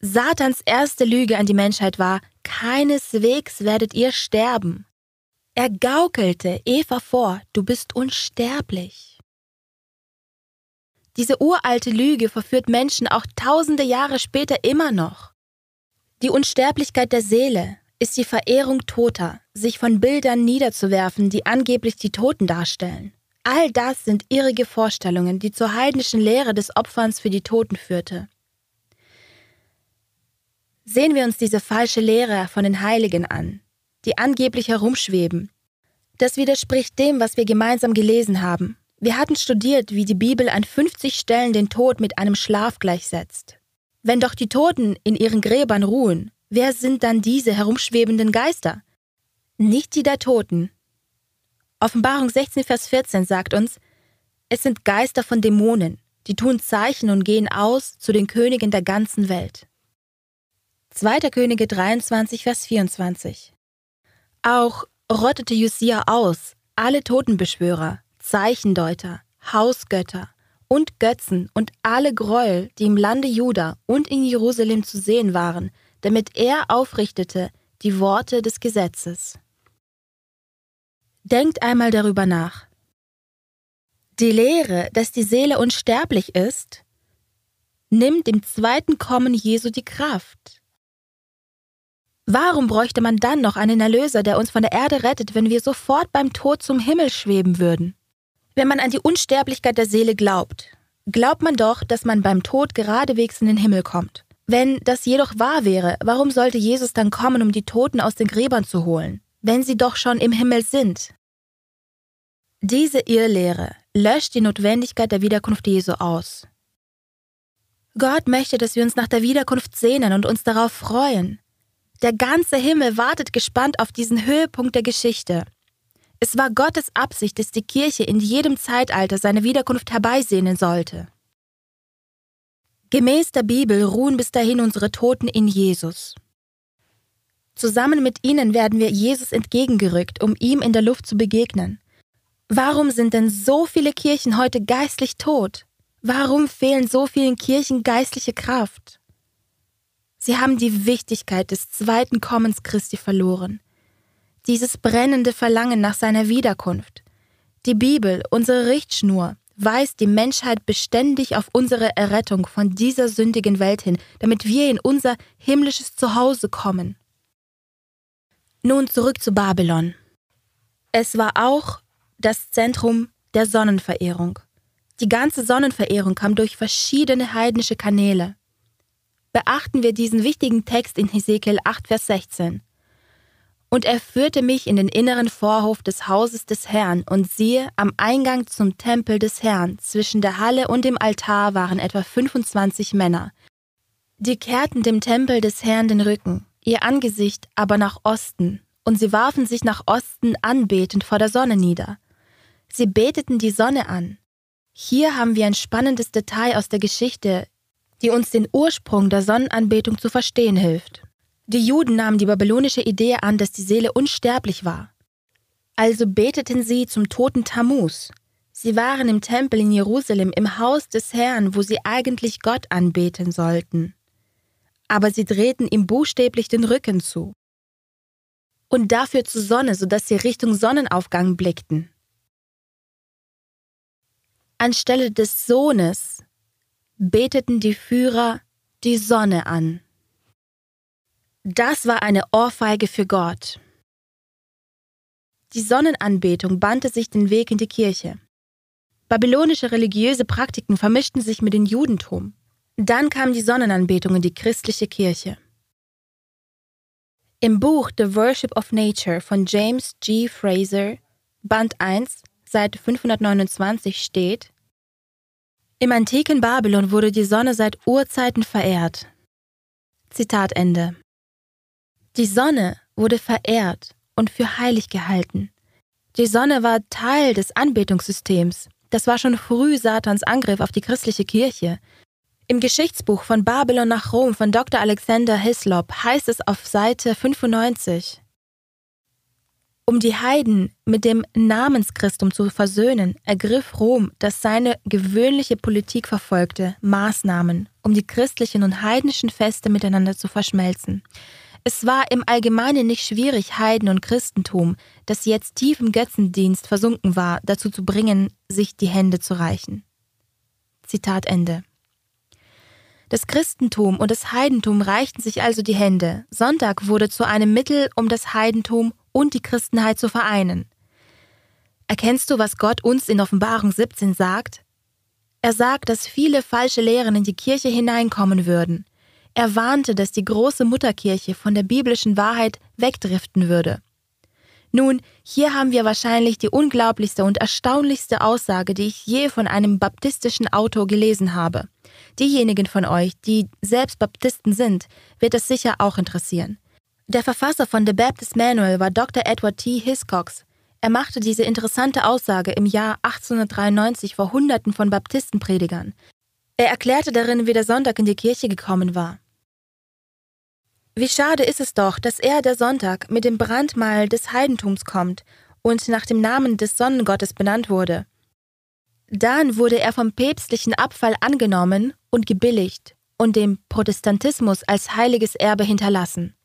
Satans erste Lüge an die Menschheit war, keineswegs werdet ihr sterben. Er gaukelte Eva vor, du bist unsterblich. Diese uralte Lüge verführt Menschen auch tausende Jahre später immer noch. Die Unsterblichkeit der Seele ist die Verehrung Toter, sich von Bildern niederzuwerfen, die angeblich die Toten darstellen. All das sind irrige Vorstellungen, die zur heidnischen Lehre des Opferns für die Toten führte. Sehen wir uns diese falsche Lehre von den Heiligen an, die angeblich herumschweben. Das widerspricht dem, was wir gemeinsam gelesen haben. Wir hatten studiert, wie die Bibel an 50 Stellen den Tod mit einem Schlaf gleichsetzt. Wenn doch die Toten in ihren Gräbern ruhen, wer sind dann diese herumschwebenden Geister? Nicht die der Toten. Offenbarung 16, Vers 14 sagt uns, es sind Geister von Dämonen, die tun Zeichen und gehen aus zu den Königen der ganzen Welt. 2. Könige 23, Vers 24. Auch rottete Josia aus alle Totenbeschwörer, Zeichendeuter, Hausgötter und Götzen und alle Gräuel, die im Lande Juda und in Jerusalem zu sehen waren, damit er aufrichtete die Worte des Gesetzes. Denkt einmal darüber nach. Die Lehre, dass die Seele unsterblich ist, nimmt dem zweiten Kommen Jesu die Kraft. Warum bräuchte man dann noch einen Erlöser, der uns von der Erde rettet, wenn wir sofort beim Tod zum Himmel schweben würden? Wenn man an die Unsterblichkeit der Seele glaubt, glaubt man doch, dass man beim Tod geradewegs in den Himmel kommt. Wenn das jedoch wahr wäre, warum sollte Jesus dann kommen, um die Toten aus den Gräbern zu holen, wenn sie doch schon im Himmel sind? Diese Irrlehre löscht die Notwendigkeit der Wiederkunft Jesu aus. Gott möchte, dass wir uns nach der Wiederkunft sehnen und uns darauf freuen. Der ganze Himmel wartet gespannt auf diesen Höhepunkt der Geschichte. Es war Gottes Absicht, dass die Kirche in jedem Zeitalter seine Wiederkunft herbeisehnen sollte. Gemäß der Bibel ruhen bis dahin unsere Toten in Jesus. Zusammen mit ihnen werden wir Jesus entgegengerückt, um ihm in der Luft zu begegnen. Warum sind denn so viele Kirchen heute geistlich tot? Warum fehlen so vielen Kirchen geistliche Kraft? Sie haben die Wichtigkeit des zweiten Kommens Christi verloren. Dieses brennende Verlangen nach seiner Wiederkunft. Die Bibel, unsere Richtschnur, weist die Menschheit beständig auf unsere Errettung von dieser sündigen Welt hin, damit wir in unser himmlisches Zuhause kommen. Nun zurück zu Babylon. Es war auch das Zentrum der Sonnenverehrung. Die ganze Sonnenverehrung kam durch verschiedene heidnische Kanäle. Beachten wir diesen wichtigen Text in Hesekiel 8, Vers 16. Und er führte mich in den inneren Vorhof des Hauses des Herrn, und siehe, am Eingang zum Tempel des Herrn, zwischen der Halle und dem Altar waren etwa 25 Männer. Die kehrten dem Tempel des Herrn den Rücken, ihr Angesicht aber nach Osten, und sie warfen sich nach Osten anbetend vor der Sonne nieder. Sie beteten die Sonne an, hier haben wir ein spannendes Detail aus der Geschichte, die uns den Ursprung der Sonnenanbetung zu verstehen hilft. Die Juden nahmen die babylonische Idee an, dass die Seele unsterblich war. Also beteten sie zum toten Tammuz. Sie waren im Tempel in Jerusalem, im Haus des Herrn, wo sie eigentlich Gott anbeten sollten. Aber sie drehten ihm buchstäblich den Rücken zu. Und dafür zur Sonne, sodass sie Richtung Sonnenaufgang blickten. Anstelle des Sohnes beteten die Führer die Sonne an. Das war eine Ohrfeige für Gott. Die Sonnenanbetung bannte sich den Weg in die Kirche. Babylonische religiöse Praktiken vermischten sich mit dem Judentum. Dann kam die Sonnenanbetung in die christliche Kirche. Im Buch The Worship of Nature von James G. Fraser, Band 1, Seite 529 steht, Im antiken Babylon wurde die Sonne seit Urzeiten verehrt. Zitat Ende. Die Sonne wurde verehrt und für heilig gehalten. Die Sonne war Teil des Anbetungssystems. Das war schon früh Satans Angriff auf die christliche Kirche. Im Geschichtsbuch von Babylon nach Rom von Dr. Alexander Hislop heißt es auf Seite 95, um die Heiden mit dem Namenschristum zu versöhnen, ergriff Rom, das seine gewöhnliche Politik verfolgte, Maßnahmen, um die christlichen und heidnischen Feste miteinander zu verschmelzen. Es war im Allgemeinen nicht schwierig, Heiden und Christentum, das jetzt tief im Götzendienst versunken war, dazu zu bringen, sich die Hände zu reichen. Zitat Ende. Das Christentum und das Heidentum reichten sich also die Hände. Sonntag wurde zu einem Mittel, um das Heidentum und die Christenheit zu vereinen. Erkennst du, was Gott uns in Offenbarung 17 sagt? Er sagt, dass viele falsche Lehren in die Kirche hineinkommen würden. Er warnte, dass die große Mutterkirche von der biblischen Wahrheit wegdriften würde. Nun, hier haben wir wahrscheinlich die unglaublichste und erstaunlichste Aussage, die ich je von einem baptistischen Autor gelesen habe. Diejenigen von euch, die selbst Baptisten sind, wird es sicher auch interessieren. Der Verfasser von The Baptist Manual war Dr. Edward T. Hiscox. Er machte diese interessante Aussage im Jahr 1893 vor Hunderten von Baptistenpredigern. Er erklärte darin, wie der Sonntag in die Kirche gekommen war. Wie schade ist es doch, dass er, der Sonntag, mit dem Brandmal des Heidentums kommt und nach dem Namen des Sonnengottes benannt wurde. Dann wurde er vom päpstlichen Abfall angenommen und gebilligt und dem Protestantismus als heiliges Erbe hinterlassen.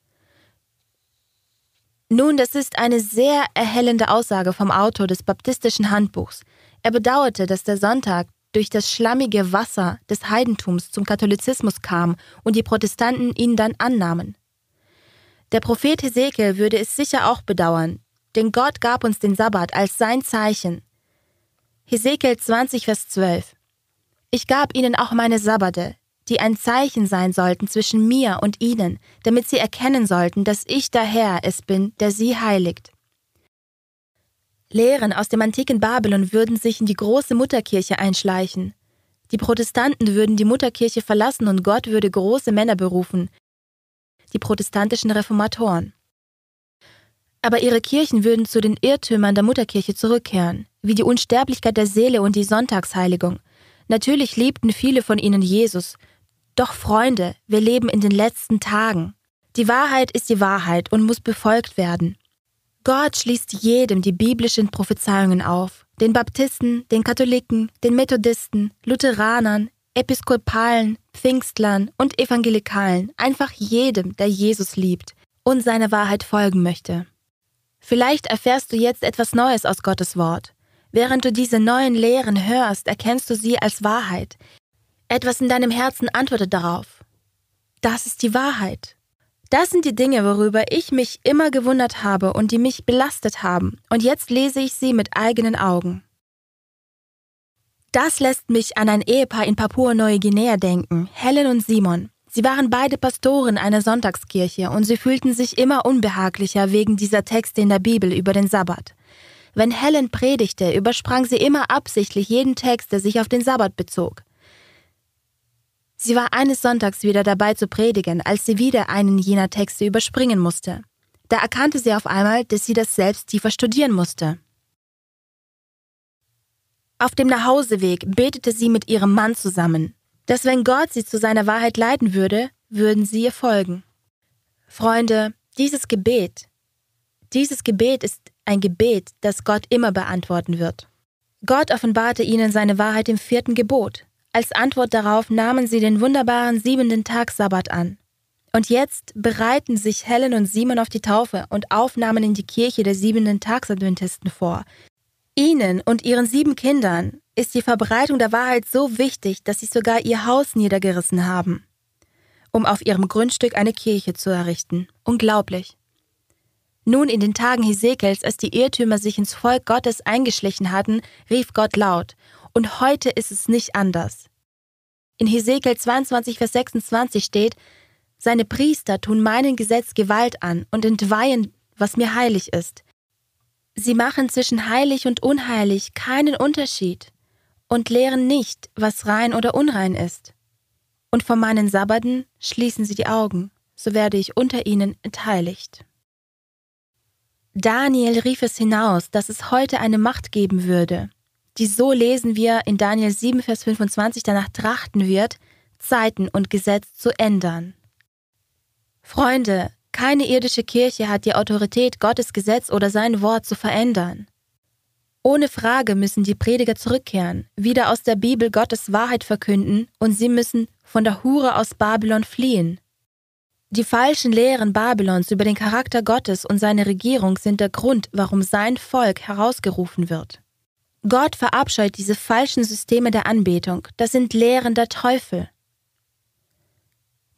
Nun, das ist eine sehr erhellende Aussage vom Autor des baptistischen Handbuchs. Er bedauerte, dass der Sonntag durch das schlammige Wasser des Heidentums zum Katholizismus kam und die Protestanten ihn dann annahmen. Der Prophet Hesekiel würde es sicher auch bedauern, denn Gott gab uns den Sabbat als sein Zeichen. Hesekiel 20, Vers 12 Ich gab ihnen auch meine Sabbate, die ein Zeichen sein sollten zwischen mir und ihnen, damit sie erkennen sollten, dass ich der Herr es bin, der sie heiligt. Lehren aus dem antiken Babylon würden sich in die große Mutterkirche einschleichen. Die Protestanten würden die Mutterkirche verlassen und Gott würde große Männer berufen, die protestantischen Reformatoren. Aber ihre Kirchen würden zu den Irrtümern der Mutterkirche zurückkehren, wie die Unsterblichkeit der Seele und die Sonntagsheiligung. Natürlich liebten viele von ihnen Jesus. Doch Freunde, wir leben in den letzten Tagen. Die Wahrheit ist die Wahrheit und muss befolgt werden. Gott schließt jedem die biblischen Prophezeiungen auf. Den Baptisten, den Katholiken, den Methodisten, Lutheranern, Episkopalen, Pfingstlern und Evangelikalen, einfach jedem, der Jesus liebt und seiner Wahrheit folgen möchte. Vielleicht erfährst du jetzt etwas Neues aus Gottes Wort. Während du diese neuen Lehren hörst, erkennst du sie als Wahrheit. Etwas in deinem Herzen antwortet darauf. Das ist die Wahrheit. Das sind die Dinge, worüber ich mich immer gewundert habe und die mich belastet haben, und jetzt lese ich sie mit eigenen Augen. Das lässt mich an ein Ehepaar in Papua-Neuguinea denken, Helen und Simon. Sie waren beide Pastoren einer Sonntagskirche und sie fühlten sich immer unbehaglicher wegen dieser Texte in der Bibel über den Sabbat. Wenn Helen predigte, übersprang sie immer absichtlich jeden Text, der sich auf den Sabbat bezog. Sie war eines Sonntags wieder dabei zu predigen, als sie wieder einen jener Texte überspringen musste. Da erkannte sie auf einmal, dass sie das selbst tiefer studieren musste. Auf dem Nachhauseweg betete sie mit ihrem Mann zusammen, dass wenn Gott sie zu seiner Wahrheit leiten würde, würden sie ihr folgen. Freunde, dieses Gebet, dieses Gebet ist ein Gebet, das Gott immer beantworten wird. Gott offenbarte ihnen seine Wahrheit im vierten Gebot, als Antwort darauf nahmen sie den wunderbaren siebenten Tag Sabbat an. Und jetzt bereiten sich Helen und Simon auf die Taufe und Aufnahmen in die Kirche der siebenten Tagsadventisten vor. Ihnen und ihren sieben Kindern ist die Verbreitung der Wahrheit so wichtig, dass sie sogar ihr Haus niedergerissen haben, um auf ihrem Grundstück eine Kirche zu errichten. Unglaublich. Nun in den Tagen Hesekels, als die Irrtümer sich ins Volk Gottes eingeschlichen hatten, rief Gott laut, und heute ist es nicht anders. In Hesekiel 22, Vers 26 steht, Seine Priester tun meinen Gesetz Gewalt an und entweihen, was mir heilig ist. Sie machen zwischen heilig und unheilig keinen Unterschied und lehren nicht, was rein oder unrein ist. Und vor meinen Sabbaten schließen sie die Augen, so werde ich unter ihnen entheiligt. Daniel rief es hinaus, dass es heute eine Macht geben würde, die so lesen wir in Daniel 7, Vers 25 danach trachten wird, Zeiten und Gesetz zu ändern. Freunde, keine irdische Kirche hat die Autorität, Gottes Gesetz oder sein Wort zu verändern. Ohne Frage müssen die Prediger zurückkehren, wieder aus der Bibel Gottes Wahrheit verkünden und sie müssen von der Hure aus Babylon fliehen. Die falschen Lehren Babylons über den Charakter Gottes und seine Regierung sind der Grund, warum sein Volk herausgerufen wird. Gott verabscheut diese falschen Systeme der Anbetung, das sind Lehren der Teufel.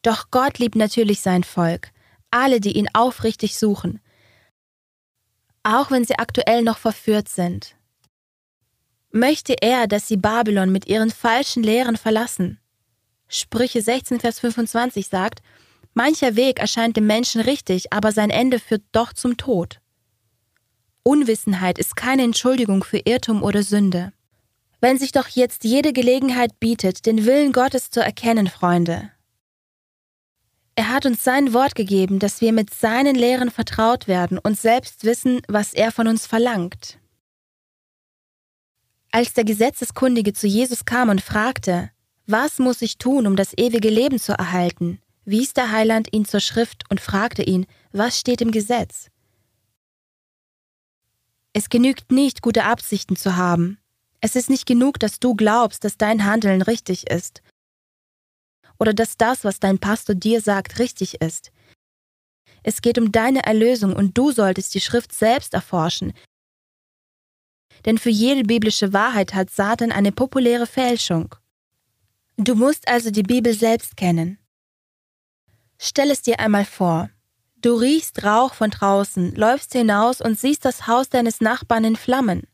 Doch Gott liebt natürlich sein Volk, alle, die ihn aufrichtig suchen, auch wenn sie aktuell noch verführt sind. Möchte er, dass sie Babylon mit ihren falschen Lehren verlassen. Sprüche 16, Vers 25 sagt, Mancher Weg erscheint dem Menschen richtig, aber sein Ende führt doch zum Tod. Unwissenheit ist keine Entschuldigung für Irrtum oder Sünde. Wenn sich doch jetzt jede Gelegenheit bietet, den Willen Gottes zu erkennen, Freunde. Er hat uns sein Wort gegeben, dass wir mit seinen Lehren vertraut werden und selbst wissen, was er von uns verlangt. Als der Gesetzeskundige zu Jesus kam und fragte, was muss ich tun, um das ewige Leben zu erhalten, wies der Heiland ihn zur Schrift und fragte ihn, was steht im Gesetz? Es genügt nicht, gute Absichten zu haben. Es ist nicht genug, dass du glaubst, dass dein Handeln richtig ist. Oder dass das, was dein Pastor dir sagt, richtig ist. Es geht um deine Erlösung und du solltest die Schrift selbst erforschen. Denn für jede biblische Wahrheit hat Satan eine populäre Fälschung. Du musst also die Bibel selbst kennen. Stell es dir einmal vor. Du riechst Rauch von draußen, läufst hinaus und siehst das Haus deines Nachbarn in Flammen.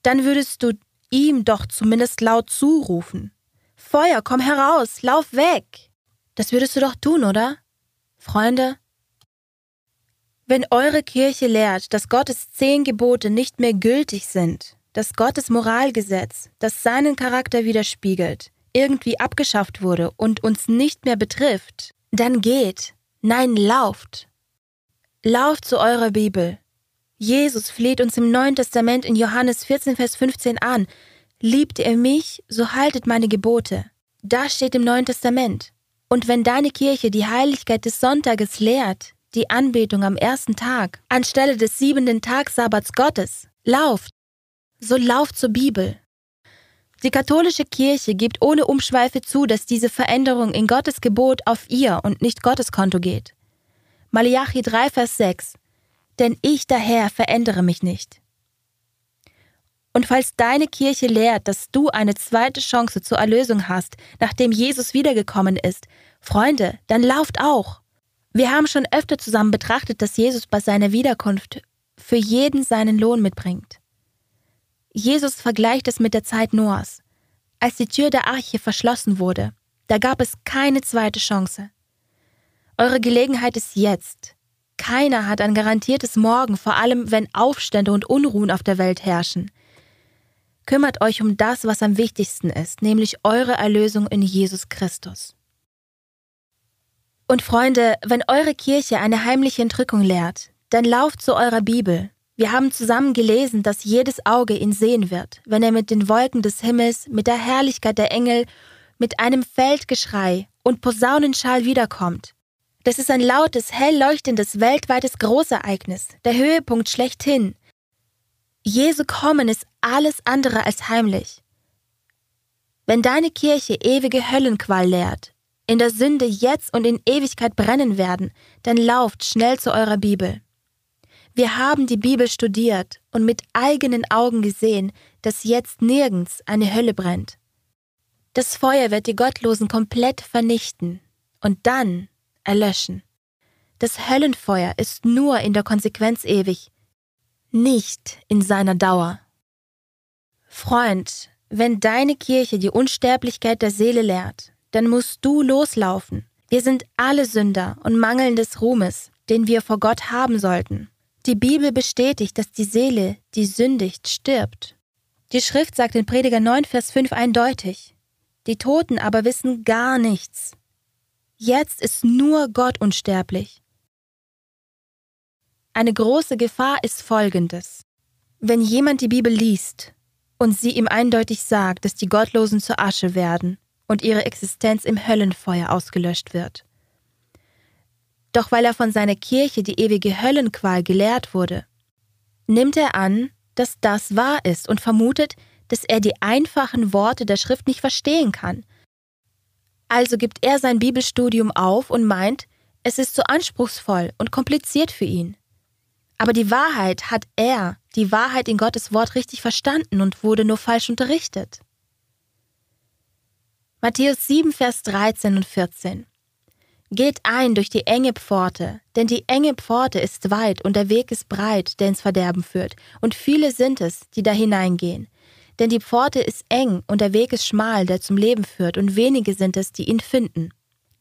Dann würdest du ihm doch zumindest laut zurufen. Feuer, komm heraus, lauf weg. Das würdest du doch tun, oder? Freunde? Wenn eure Kirche lehrt, dass Gottes zehn Gebote nicht mehr gültig sind, dass Gottes Moralgesetz, das seinen Charakter widerspiegelt, irgendwie abgeschafft wurde und uns nicht mehr betrifft, dann geht, nein, lauft. Lauft zu eurer Bibel. Jesus fleht uns im Neuen Testament in Johannes 14, Vers 15 an. Liebt ihr mich, so haltet meine Gebote. Das steht im Neuen Testament. Und wenn deine Kirche die Heiligkeit des Sonntages lehrt, die Anbetung am ersten Tag, anstelle des siebenten Tagsabbats Gottes, lauft, so lauft zur Bibel. Die katholische Kirche gibt ohne Umschweife zu, dass diese Veränderung in Gottes Gebot auf ihr und nicht Gottes Konto geht. Malachi 3, Vers 6 Denn ich daher verändere mich nicht. Und falls deine Kirche lehrt, dass du eine zweite Chance zur Erlösung hast, nachdem Jesus wiedergekommen ist, Freunde, dann lauft auch. Wir haben schon öfter zusammen betrachtet, dass Jesus bei seiner Wiederkunft für jeden seinen Lohn mitbringt. Jesus vergleicht es mit der Zeit Noahs. Als die Tür der Arche verschlossen wurde, da gab es keine zweite Chance. Eure Gelegenheit ist jetzt. Keiner hat ein garantiertes Morgen, vor allem wenn Aufstände und Unruhen auf der Welt herrschen. Kümmert euch um das, was am wichtigsten ist, nämlich eure Erlösung in Jesus Christus. Und Freunde, wenn eure Kirche eine heimliche Entrückung lehrt, dann lauft zu eurer Bibel, wir haben zusammen gelesen, dass jedes Auge ihn sehen wird, wenn er mit den Wolken des Himmels, mit der Herrlichkeit der Engel, mit einem Feldgeschrei und Posaunenschall wiederkommt. Das ist ein lautes, hell leuchtendes, weltweites Großereignis, der Höhepunkt schlechthin. Jesu Kommen ist alles andere als heimlich. Wenn deine Kirche ewige Höllenqual lehrt, in der Sünde jetzt und in Ewigkeit brennen werden, dann lauft schnell zu eurer Bibel. Wir haben die Bibel studiert und mit eigenen Augen gesehen, dass jetzt nirgends eine Hölle brennt. Das Feuer wird die Gottlosen komplett vernichten und dann erlöschen. Das Höllenfeuer ist nur in der Konsequenz ewig, nicht in seiner Dauer. Freund, wenn deine Kirche die Unsterblichkeit der Seele lehrt, dann musst du loslaufen. Wir sind alle Sünder und mangeln des Ruhmes, den wir vor Gott haben sollten. Die Bibel bestätigt, dass die Seele, die sündigt, stirbt. Die Schrift sagt in Prediger 9, Vers 5 eindeutig. Die Toten aber wissen gar nichts. Jetzt ist nur Gott unsterblich. Eine große Gefahr ist folgendes. Wenn jemand die Bibel liest und sie ihm eindeutig sagt, dass die Gottlosen zur Asche werden und ihre Existenz im Höllenfeuer ausgelöscht wird, doch weil er von seiner Kirche die ewige Höllenqual gelehrt wurde, nimmt er an, dass das wahr ist und vermutet, dass er die einfachen Worte der Schrift nicht verstehen kann. Also gibt er sein Bibelstudium auf und meint, es ist zu anspruchsvoll und kompliziert für ihn. Aber die Wahrheit hat er, die Wahrheit in Gottes Wort richtig verstanden und wurde nur falsch unterrichtet. Matthäus 7, Vers 13 und 14. Geht ein durch die enge Pforte, denn die enge Pforte ist weit und der Weg ist breit, der ins Verderben führt, und viele sind es, die da hineingehen. Denn die Pforte ist eng und der Weg ist schmal, der zum Leben führt, und wenige sind es, die ihn finden.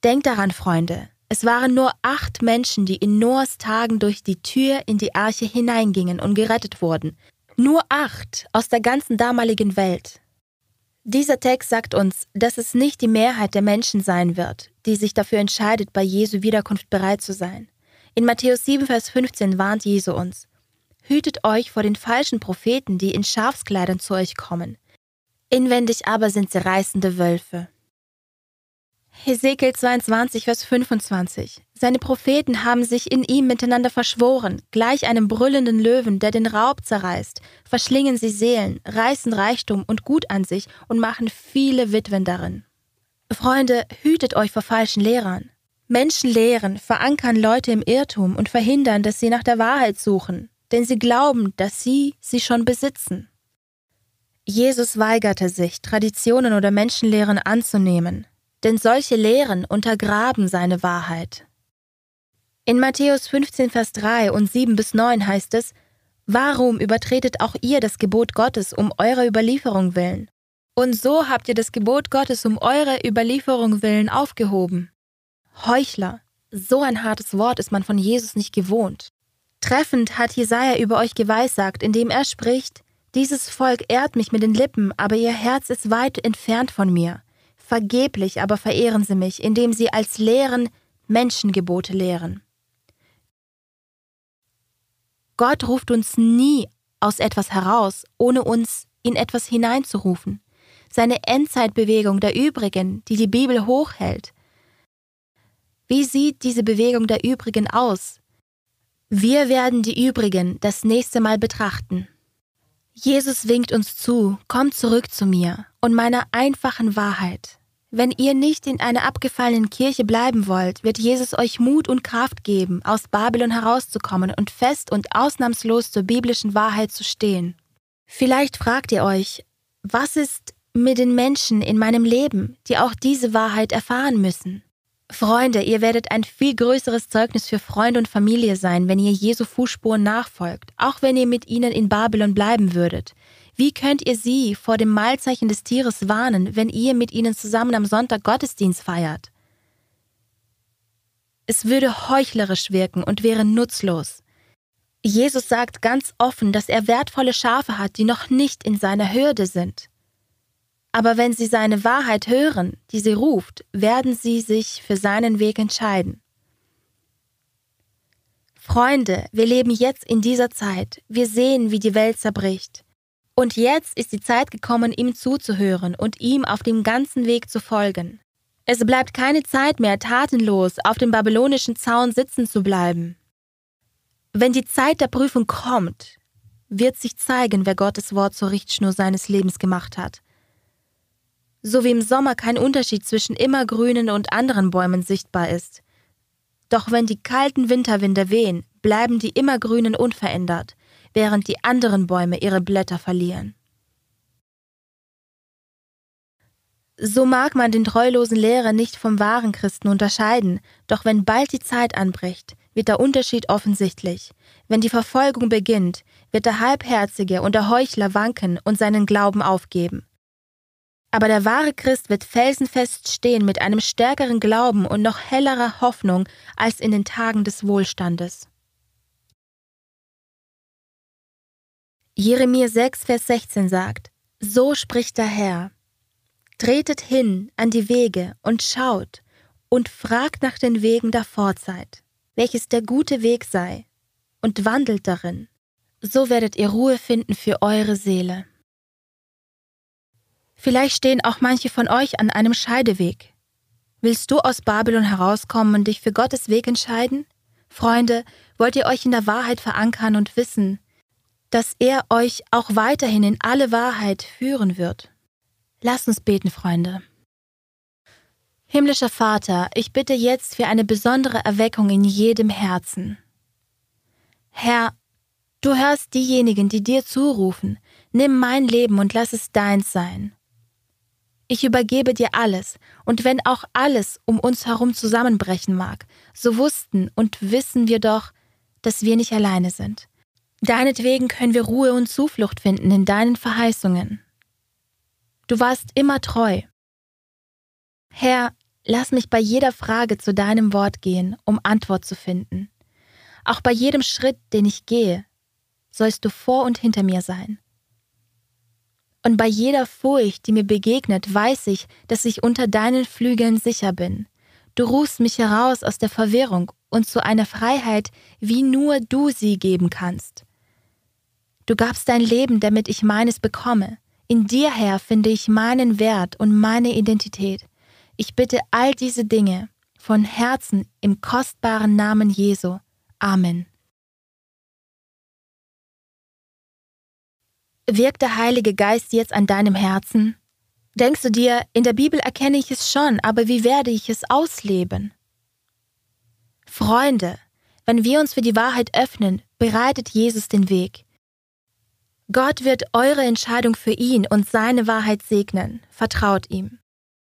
Denkt daran, Freunde, es waren nur acht Menschen, die in Noahs Tagen durch die Tür in die Arche hineingingen und gerettet wurden. Nur acht aus der ganzen damaligen Welt. Dieser Text sagt uns, dass es nicht die Mehrheit der Menschen sein wird, die sich dafür entscheidet, bei Jesu Wiederkunft bereit zu sein. In Matthäus 7, Vers 15 warnt Jesu uns. Hütet euch vor den falschen Propheten, die in Schafskleidern zu euch kommen. Inwendig aber sind sie reißende Wölfe. Hesekiel 22, Vers 25. Seine Propheten haben sich in ihm miteinander verschworen, gleich einem brüllenden Löwen, der den Raub zerreißt, verschlingen sie Seelen, reißen Reichtum und Gut an sich und machen viele Witwen darin. Freunde, hütet euch vor falschen Lehrern. Menschen lehren, verankern Leute im Irrtum und verhindern, dass sie nach der Wahrheit suchen, denn sie glauben, dass sie sie schon besitzen. Jesus weigerte sich, Traditionen oder Menschenlehren anzunehmen, denn solche Lehren untergraben seine Wahrheit. In Matthäus 15, Vers 3 und 7 bis 9 heißt es, Warum übertretet auch ihr das Gebot Gottes um eurer Überlieferung willen? Und so habt ihr das Gebot Gottes um eurer Überlieferung willen aufgehoben. Heuchler, so ein hartes Wort ist man von Jesus nicht gewohnt. Treffend hat Jesaja über euch geweissagt, indem er spricht: Dieses Volk ehrt mich mit den Lippen, aber ihr Herz ist weit entfernt von mir. Vergeblich aber verehren sie mich, indem sie als Lehren Menschengebote lehren. Gott ruft uns nie aus etwas heraus, ohne uns in etwas hineinzurufen. Seine Endzeitbewegung der Übrigen, die die Bibel hochhält. Wie sieht diese Bewegung der Übrigen aus? Wir werden die Übrigen das nächste Mal betrachten. Jesus winkt uns zu, kommt zurück zu mir und meiner einfachen Wahrheit. Wenn ihr nicht in einer abgefallenen Kirche bleiben wollt, wird Jesus euch Mut und Kraft geben, aus Babylon herauszukommen und fest und ausnahmslos zur biblischen Wahrheit zu stehen. Vielleicht fragt ihr euch, was ist mit den Menschen in meinem Leben, die auch diese Wahrheit erfahren müssen? Freunde, ihr werdet ein viel größeres Zeugnis für Freunde und Familie sein, wenn ihr Jesu Fußspuren nachfolgt, auch wenn ihr mit ihnen in Babylon bleiben würdet. Wie könnt ihr sie vor dem Mahlzeichen des Tieres warnen, wenn ihr mit ihnen zusammen am Sonntag Gottesdienst feiert? Es würde heuchlerisch wirken und wäre nutzlos. Jesus sagt ganz offen, dass er wertvolle Schafe hat, die noch nicht in seiner Hürde sind. Aber wenn sie seine Wahrheit hören, die sie ruft, werden sie sich für seinen Weg entscheiden. Freunde, wir leben jetzt in dieser Zeit. Wir sehen, wie die Welt zerbricht. Und jetzt ist die Zeit gekommen, ihm zuzuhören und ihm auf dem ganzen Weg zu folgen. Es bleibt keine Zeit mehr, tatenlos auf dem babylonischen Zaun sitzen zu bleiben. Wenn die Zeit der Prüfung kommt, wird sich zeigen, wer Gottes Wort zur Richtschnur seines Lebens gemacht hat so wie im Sommer kein Unterschied zwischen immergrünen und anderen Bäumen sichtbar ist. Doch wenn die kalten Winterwinde wehen, bleiben die immergrünen unverändert, während die anderen Bäume ihre Blätter verlieren. So mag man den treulosen Lehrer nicht vom wahren Christen unterscheiden, doch wenn bald die Zeit anbricht, wird der Unterschied offensichtlich. Wenn die Verfolgung beginnt, wird der Halbherzige und der Heuchler wanken und seinen Glauben aufgeben. Aber der wahre Christ wird felsenfest stehen mit einem stärkeren Glauben und noch hellerer Hoffnung als in den Tagen des Wohlstandes. Jeremia 6, Vers 16 sagt, So spricht der Herr, Tretet hin an die Wege und schaut und fragt nach den Wegen der Vorzeit, welches der gute Weg sei, und wandelt darin. So werdet ihr Ruhe finden für eure Seele. Vielleicht stehen auch manche von euch an einem Scheideweg. Willst du aus Babylon herauskommen und dich für Gottes Weg entscheiden? Freunde, wollt ihr euch in der Wahrheit verankern und wissen, dass er euch auch weiterhin in alle Wahrheit führen wird? Lasst uns beten, Freunde. Himmlischer Vater, ich bitte jetzt für eine besondere Erweckung in jedem Herzen. Herr, du hörst diejenigen, die dir zurufen, nimm mein Leben und lass es deins sein. Ich übergebe dir alles, und wenn auch alles um uns herum zusammenbrechen mag, so wussten und wissen wir doch, dass wir nicht alleine sind. Deinetwegen können wir Ruhe und Zuflucht finden in deinen Verheißungen. Du warst immer treu. Herr, lass mich bei jeder Frage zu deinem Wort gehen, um Antwort zu finden. Auch bei jedem Schritt, den ich gehe, sollst du vor und hinter mir sein. Und bei jeder Furcht, die mir begegnet, weiß ich, dass ich unter deinen Flügeln sicher bin. Du rufst mich heraus aus der Verwirrung und zu einer Freiheit, wie nur du sie geben kannst. Du gabst dein Leben, damit ich meines bekomme. In dir, Herr, finde ich meinen Wert und meine Identität. Ich bitte all diese Dinge von Herzen im kostbaren Namen Jesu. Amen. Wirkt der Heilige Geist jetzt an deinem Herzen? Denkst du dir, in der Bibel erkenne ich es schon, aber wie werde ich es ausleben? Freunde, wenn wir uns für die Wahrheit öffnen, bereitet Jesus den Weg. Gott wird eure Entscheidung für ihn und seine Wahrheit segnen. Vertraut ihm.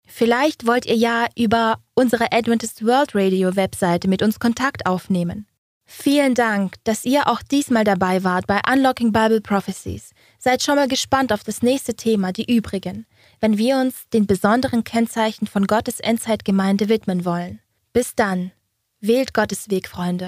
Vielleicht wollt ihr ja über unsere Adventist World Radio Webseite mit uns Kontakt aufnehmen. Vielen Dank, dass ihr auch diesmal dabei wart bei Unlocking Bible Prophecies. Seid schon mal gespannt auf das nächste Thema, die übrigen, wenn wir uns den besonderen Kennzeichen von Gottes Endzeitgemeinde widmen wollen. Bis dann, wählt Gottes Weg, Freunde.